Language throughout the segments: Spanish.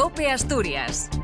Cope Asturias.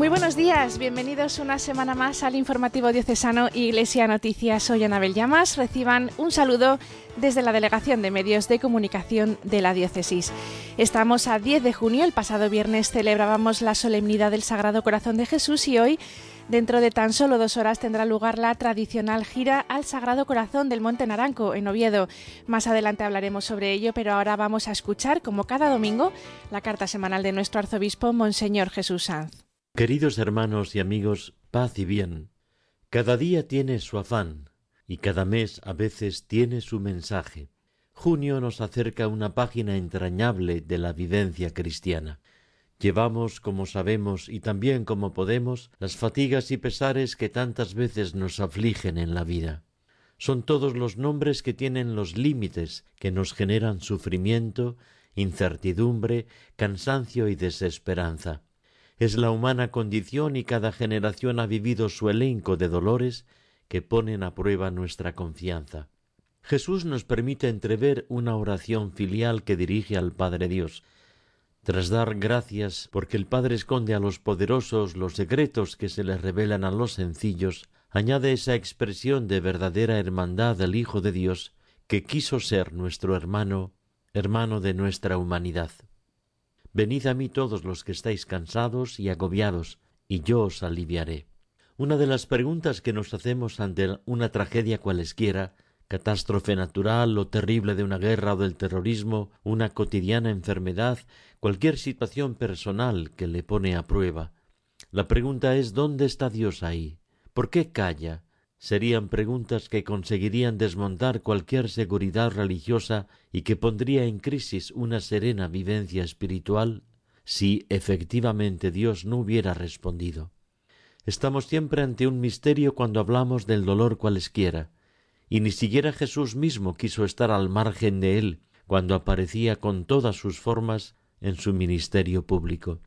Muy buenos días, bienvenidos una semana más al informativo diocesano Iglesia Noticias. Soy Anabel Llamas. Reciban un saludo desde la Delegación de Medios de Comunicación de la Diócesis. Estamos a 10 de junio, el pasado viernes celebrábamos la solemnidad del Sagrado Corazón de Jesús y hoy, dentro de tan solo dos horas, tendrá lugar la tradicional gira al Sagrado Corazón del Monte Naranco, en Oviedo. Más adelante hablaremos sobre ello, pero ahora vamos a escuchar, como cada domingo, la carta semanal de nuestro arzobispo, Monseñor Jesús Sanz. Queridos hermanos y amigos, paz y bien. Cada día tiene su afán y cada mes a veces tiene su mensaje. Junio nos acerca una página entrañable de la vivencia cristiana. Llevamos, como sabemos y también como podemos, las fatigas y pesares que tantas veces nos afligen en la vida. Son todos los nombres que tienen los límites que nos generan sufrimiento, incertidumbre, cansancio y desesperanza es la humana condición y cada generación ha vivido su elenco de dolores que ponen a prueba nuestra confianza. Jesús nos permite entrever una oración filial que dirige al Padre Dios. Tras dar gracias porque el Padre esconde a los poderosos los secretos que se les revelan a los sencillos, añade esa expresión de verdadera hermandad del Hijo de Dios que quiso ser nuestro hermano, hermano de nuestra humanidad. Venid a mí todos los que estáis cansados y agobiados, y yo os aliviaré. Una de las preguntas que nos hacemos ante una tragedia cualesquiera, catástrofe natural o terrible de una guerra o del terrorismo, una cotidiana enfermedad, cualquier situación personal que le pone a prueba. La pregunta es ¿dónde está Dios ahí? ¿Por qué calla? Serían preguntas que conseguirían desmontar cualquier seguridad religiosa y que pondría en crisis una serena vivencia espiritual si efectivamente Dios no hubiera respondido. Estamos siempre ante un misterio cuando hablamos del dolor cualesquiera, y ni siquiera Jesús mismo quiso estar al margen de él cuando aparecía con todas sus formas en su ministerio público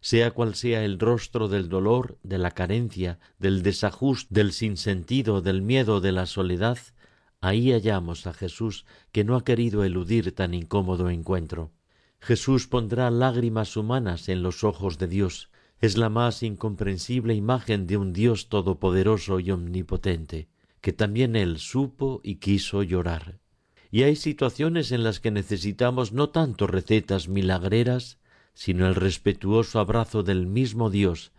sea cual sea el rostro del dolor, de la carencia, del desajuste, del sinsentido, del miedo, de la soledad, ahí hallamos a Jesús que no ha querido eludir tan incómodo encuentro. Jesús pondrá lágrimas humanas en los ojos de Dios. Es la más incomprensible imagen de un Dios todopoderoso y omnipotente, que también él supo y quiso llorar. Y hay situaciones en las que necesitamos no tanto recetas milagreras, sino el respetuoso abrazo del mismo Dios,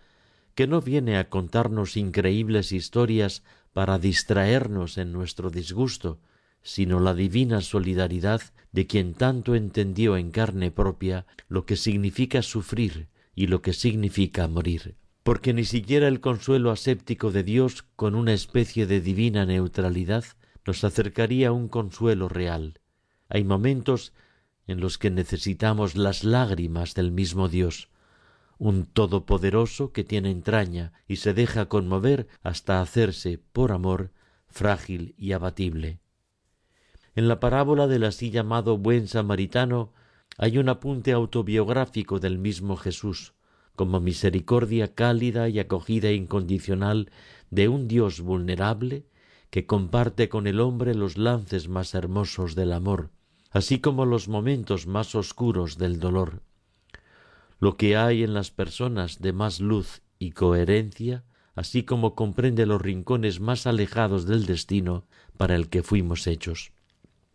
que no viene a contarnos increíbles historias para distraernos en nuestro disgusto, sino la divina solidaridad de quien tanto entendió en carne propia lo que significa sufrir y lo que significa morir. Porque ni siquiera el consuelo aséptico de Dios con una especie de divina neutralidad nos acercaría a un consuelo real. Hay momentos en los que necesitamos las lágrimas del mismo Dios, un Todopoderoso que tiene entraña y se deja conmover hasta hacerse, por amor, frágil y abatible. En la parábola del así llamado buen samaritano hay un apunte autobiográfico del mismo Jesús, como misericordia cálida y acogida incondicional de un Dios vulnerable que comparte con el hombre los lances más hermosos del amor, así como los momentos más oscuros del dolor. Lo que hay en las personas de más luz y coherencia, así como comprende los rincones más alejados del destino para el que fuimos hechos.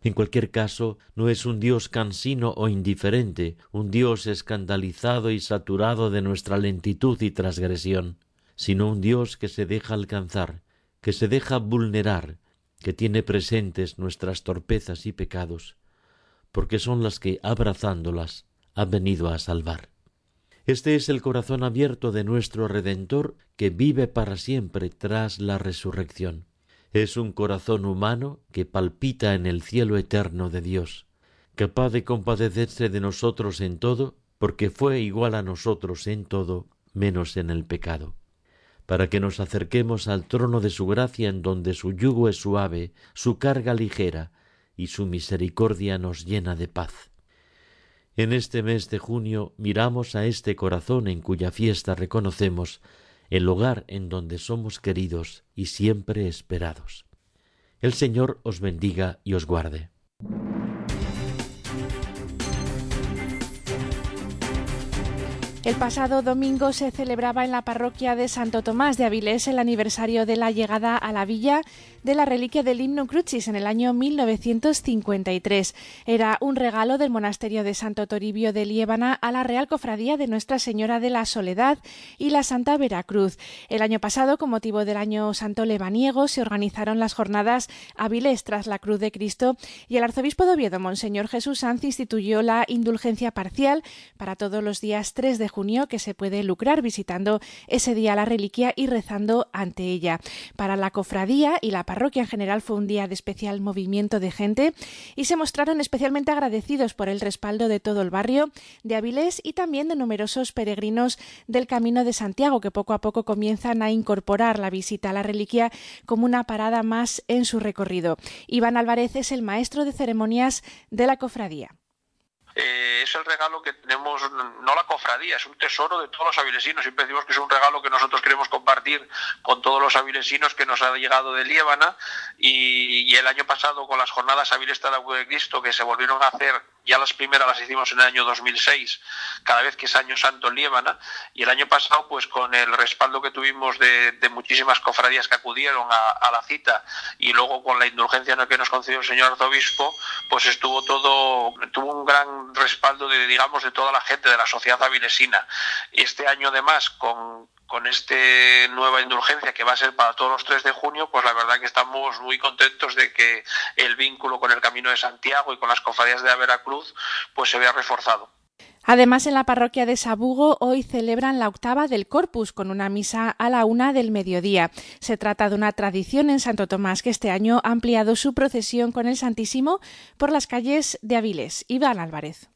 En cualquier caso, no es un Dios cansino o indiferente, un Dios escandalizado y saturado de nuestra lentitud y transgresión, sino un Dios que se deja alcanzar, que se deja vulnerar, que tiene presentes nuestras torpezas y pecados, porque son las que, abrazándolas, ha venido a salvar. Este es el corazón abierto de nuestro Redentor que vive para siempre tras la resurrección. Es un corazón humano que palpita en el cielo eterno de Dios, capaz de compadecerse de nosotros en todo, porque fue igual a nosotros en todo, menos en el pecado. para que nos acerquemos al trono de su gracia en donde su yugo es suave, su carga ligera y su misericordia nos llena de paz. En este mes de junio miramos a este corazón en cuya fiesta reconocemos el lugar en donde somos queridos y siempre esperados. El Señor os bendiga y os guarde. El pasado domingo se celebraba en la parroquia de Santo Tomás de Avilés el aniversario de la llegada a la villa de la reliquia del himno Crucis en el año 1953. Era un regalo del monasterio de Santo Toribio de Liébana a la Real Cofradía de Nuestra Señora de la Soledad y la Santa Veracruz. El año pasado, con motivo del año Santo Lebaniego, se organizaron las jornadas Avilés tras la Cruz de Cristo y el arzobispo de Oviedo, Monseñor Jesús Sanz, instituyó la indulgencia parcial para todos los días 3 de junio que se puede lucrar visitando ese día la reliquia y rezando ante ella. Para la cofradía y la parroquia en general fue un día de especial movimiento de gente y se mostraron especialmente agradecidos por el respaldo de todo el barrio de Avilés y también de numerosos peregrinos del Camino de Santiago que poco a poco comienzan a incorporar la visita a la reliquia como una parada más en su recorrido. Iván Álvarez es el maestro de ceremonias de la cofradía. Eh, es el regalo que tenemos, no la cofradía, es un tesoro de todos los avilesinos. Siempre decimos que es un regalo que nosotros queremos compartir con todos los avilesinos que nos ha llegado de Líbana. Y, el año pasado, con las jornadas Aviles de la de Cristo, que se volvieron a hacer ya las primeras las hicimos en el año 2006, cada vez que es año santo en Líbana, y el año pasado, pues con el respaldo que tuvimos de, muchísimas cofradías que acudieron a, la cita, y luego con la indulgencia que nos concedió el señor arzobispo, pues estuvo todo, tuvo un gran respaldo de, digamos, de toda la gente de la sociedad avilesina. Este año además, con, con esta nueva indulgencia que va a ser para todos los 3 de junio, pues la verdad que estamos muy contentos de que el vínculo con el Camino de Santiago y con las cofradías de la Veracruz pues se vea reforzado. Además, en la parroquia de Sabugo hoy celebran la octava del Corpus con una misa a la una del mediodía. Se trata de una tradición en Santo Tomás que este año ha ampliado su procesión con el Santísimo por las calles de Avilés. Iván Álvarez.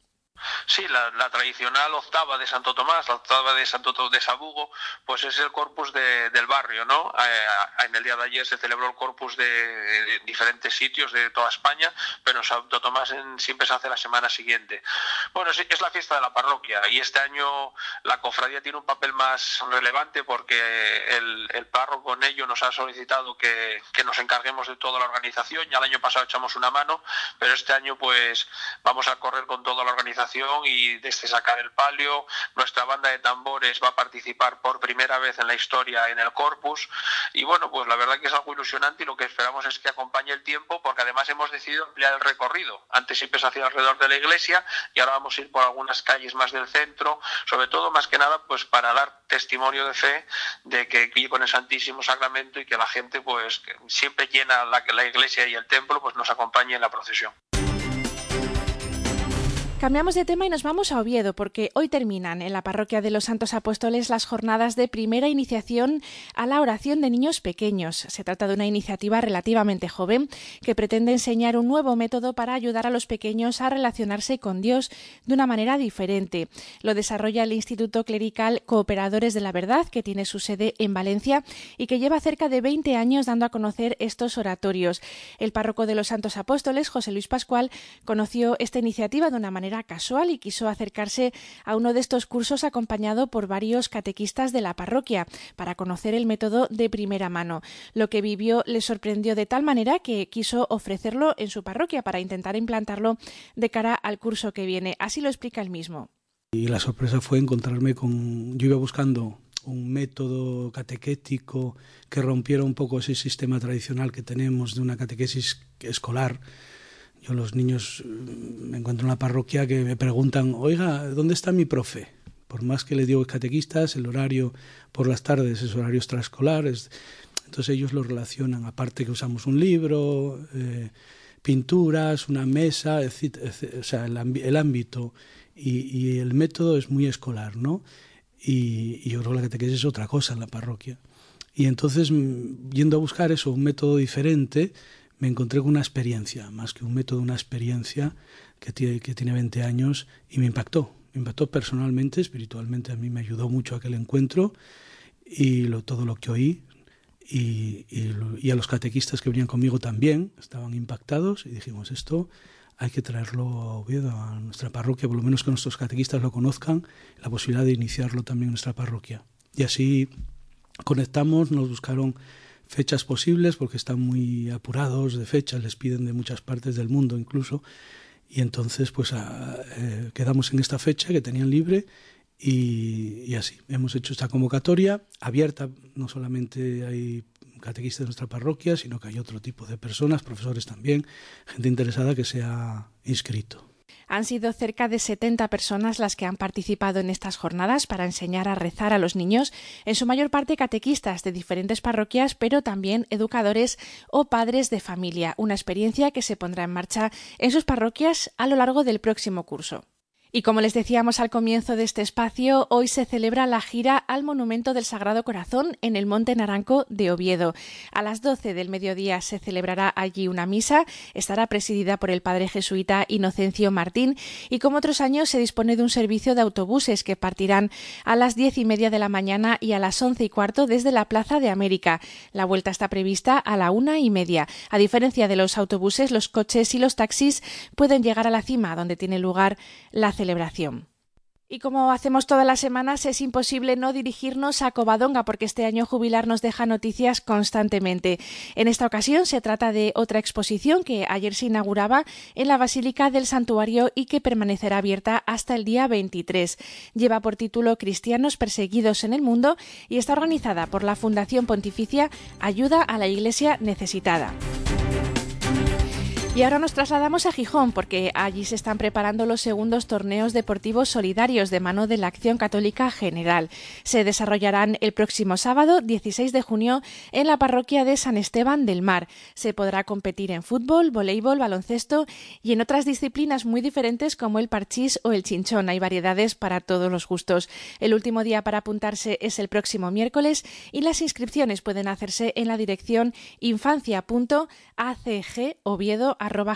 Sí, la, tradicional octava de Santo Tomás, la octava de Santo de Sabugo, pues es el corpus del barrio, ¿no? Eh, en el día de ayer se celebró el corpus de, diferentes sitios de toda España, pero en Santo Tomás siempre se hace la semana siguiente. Bueno, es la fiesta de la parroquia y este año la cofradía tiene un papel más relevante porque el, párroco con ello nos ha solicitado que, que nos encarguemos de toda la organización. Ya el año pasado echamos una mano, pero este año pues vamos a correr con toda la organización y desde sacar el palio. Nuestra banda de tambores va a participar por primera vez en la historia en el corpus y bueno, pues la verdad que es algo ilusionante y lo que esperamos es que acompañe el tiempo porque además hemos decidido ampliar el recorrido. Antes siempre se hacía alrededor de la iglesia y ahora vamos a ir por algunas calles más del centro, sobre todo más que nada pues para dar testimonio de fe de que con el Santísimo Sacramento y que la gente pues siempre llena la, la iglesia y el templo pues nos acompañe en la procesión. Cambiamos de tema y nos vamos a Oviedo porque hoy terminan en la parroquia de los Santos Apóstoles las jornadas de primera iniciación a la oración de niños pequeños. Se trata de una iniciativa relativamente joven que pretende enseñar un nuevo método para ayudar a los pequeños a relacionarse con Dios de una manera diferente. Lo desarrolla el Instituto Clerical Cooperadores de la Verdad, que tiene su sede en Valencia y que lleva cerca de 20 años dando a conocer estos oratorios. El párroco de los Santos Apóstoles, José Luis Pascual, conoció esta iniciativa de una manera casual y quiso acercarse a uno de estos cursos acompañado por varios catequistas de la parroquia para conocer el método de primera mano. Lo que vivió le sorprendió de tal manera que quiso ofrecerlo en su parroquia para intentar implantarlo de cara al curso que viene. Así lo explica él mismo. Y la sorpresa fue encontrarme con... Yo iba buscando un método catequético que rompiera un poco ese sistema tradicional que tenemos de una catequesis escolar yo los niños mm, me encuentro en la parroquia que me preguntan, oiga, ¿dónde está mi profe? Por más que le digo catequistas, el horario por las tardes es horario extraescolar, entonces ellos lo relacionan, aparte que usamos un libro, eh, pinturas, una mesa, o sea, el, ámbito y, el método es muy escolar, ¿no? Y, y yo creo que la catequesis es otra cosa en la parroquia. Y entonces, mm, yendo a buscar eso, un método diferente, me encontré con una experiencia, más que un método, una experiencia que tiene, que tiene 20 años y me impactó. Me impactó personalmente, espiritualmente, a mí me ayudó mucho aquel encuentro y todo lo que oí. Y, y, a los catequistas que venían conmigo también estaban impactados y dijimos esto hay que traerlo a Oviedo, a nuestra parroquia, por lo menos que nuestros catequistas lo conozcan, la posibilidad de iniciarlo también en nuestra parroquia. Y así conectamos, nos buscaron fechas posibles porque están muy apurados de fechas, les piden de muchas partes del mundo incluso, y entonces pues eh, quedamos en esta fecha que tenían libre y, y, así. Hemos hecho esta convocatoria abierta, no solamente hay catequistas de nuestra parroquia, sino que hay otro tipo de personas, profesores también, gente interesada que se ha inscrito. Han sido cerca de 70 personas las que han participado en estas jornadas para enseñar a rezar a los niños, en su mayor parte catequistas de diferentes parroquias, pero también educadores o padres de familia, una experiencia que se pondrá en marcha en sus parroquias a lo largo del próximo curso. Y como les decíamos al comienzo de este espacio, hoy se celebra la gira al Monumento del Sagrado Corazón en el Monte Naranco de Oviedo. A las 12 del mediodía se celebrará allí una misa, estará presidida por el padre jesuita Inocencio Martín y como otros años se dispone de un servicio de autobuses que partirán a las diez y media de la mañana y a las once y cuarto desde la Plaza de América. La vuelta está prevista a la una y media. A diferencia de los autobuses, los coches y los taxis pueden llegar a la cima donde tiene lugar la celebración. Y como hacemos todas las semanas, es imposible no dirigirnos a Covadonga porque este año jubilar nos deja noticias constantemente. En esta ocasión se trata de otra exposición que ayer se inauguraba en la Basílica del Santuario y que permanecerá abierta hasta el día 23. Lleva por título Cristianos perseguidos en el mundo y está organizada por la Fundación Pontificia Ayuda a la Iglesia Necesitada. Y ahora nos trasladamos a Gijón porque allí se están preparando los segundos torneos deportivos solidarios de mano de la Acción Católica General. Se desarrollarán el próximo sábado 16 de junio en la parroquia de San Esteban del Mar. Se podrá competir en fútbol, voleibol, baloncesto y en otras disciplinas muy diferentes como el parchís o el chinchón. Hay variedades para todos los gustos. El último día para apuntarse es el próximo miércoles y las inscripciones pueden hacerse en la dirección infancia.acgoviedo arroba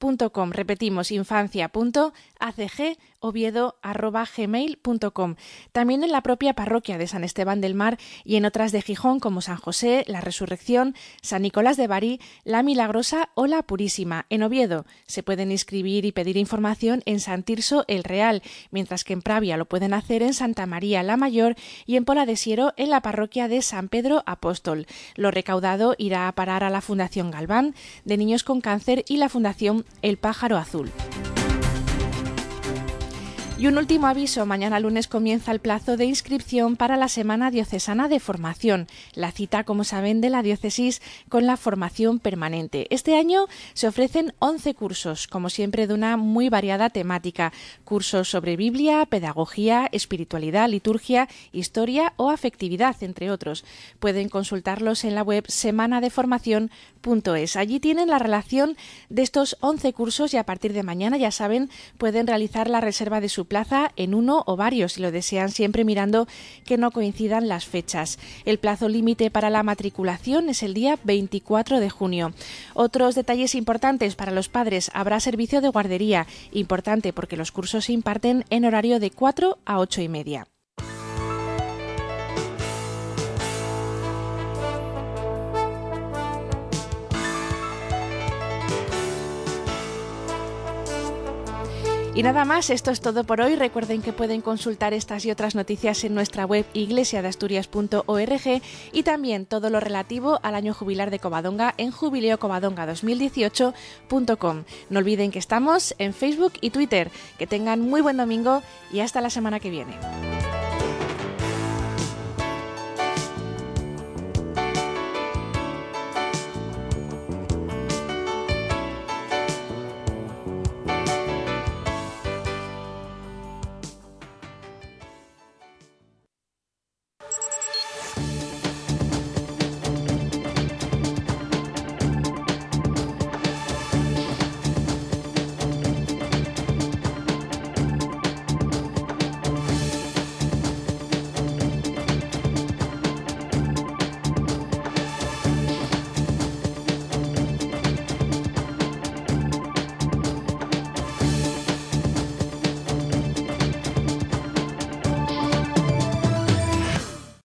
Repetimos, infancia.acg oviedo.gmail.com. También en la propia parroquia de San Esteban del Mar y en otras de Gijón como San José, La Resurrección, San Nicolás de Bari, La Milagrosa o La Purísima. En Oviedo se pueden inscribir y pedir información en San Tirso el Real, mientras que en Pravia lo pueden hacer en Santa María la Mayor y en Pola de Siero en la parroquia de San Pedro Apóstol. Lo recaudado irá a parar a la Fundación Galván de Niños con Cáncer y la Fundación El Pájaro Azul. Y un último aviso, mañana lunes comienza el plazo de inscripción para la Semana Diocesana de Formación, la cita, como saben, de la diócesis con la formación permanente. Este año se ofrecen 11 cursos, como siempre de una muy variada temática, cursos sobre Biblia, pedagogía, espiritualidad, liturgia, historia o afectividad, entre otros. Pueden consultarlos en la web semanadeformación.es. Allí tienen la relación de estos 11 cursos y a partir de mañana, ya saben, pueden realizar la reserva de su plaza en uno o varios si lo desean, siempre mirando que no coincidan las fechas. El plazo límite para la matriculación es el día 24 de junio. Otros detalles importantes para los padres, habrá servicio de guardería, importante porque los cursos se imparten en horario de 4 a 8 y media. Y nada más, esto es todo por hoy. Recuerden que pueden consultar estas y otras noticias en nuestra web iglesiadeasturias.org y también todo lo relativo al año jubilar de Covadonga en jubileocovadonga2018.com. No olviden que estamos en Facebook y Twitter. Que tengan muy buen domingo y hasta la semana que viene.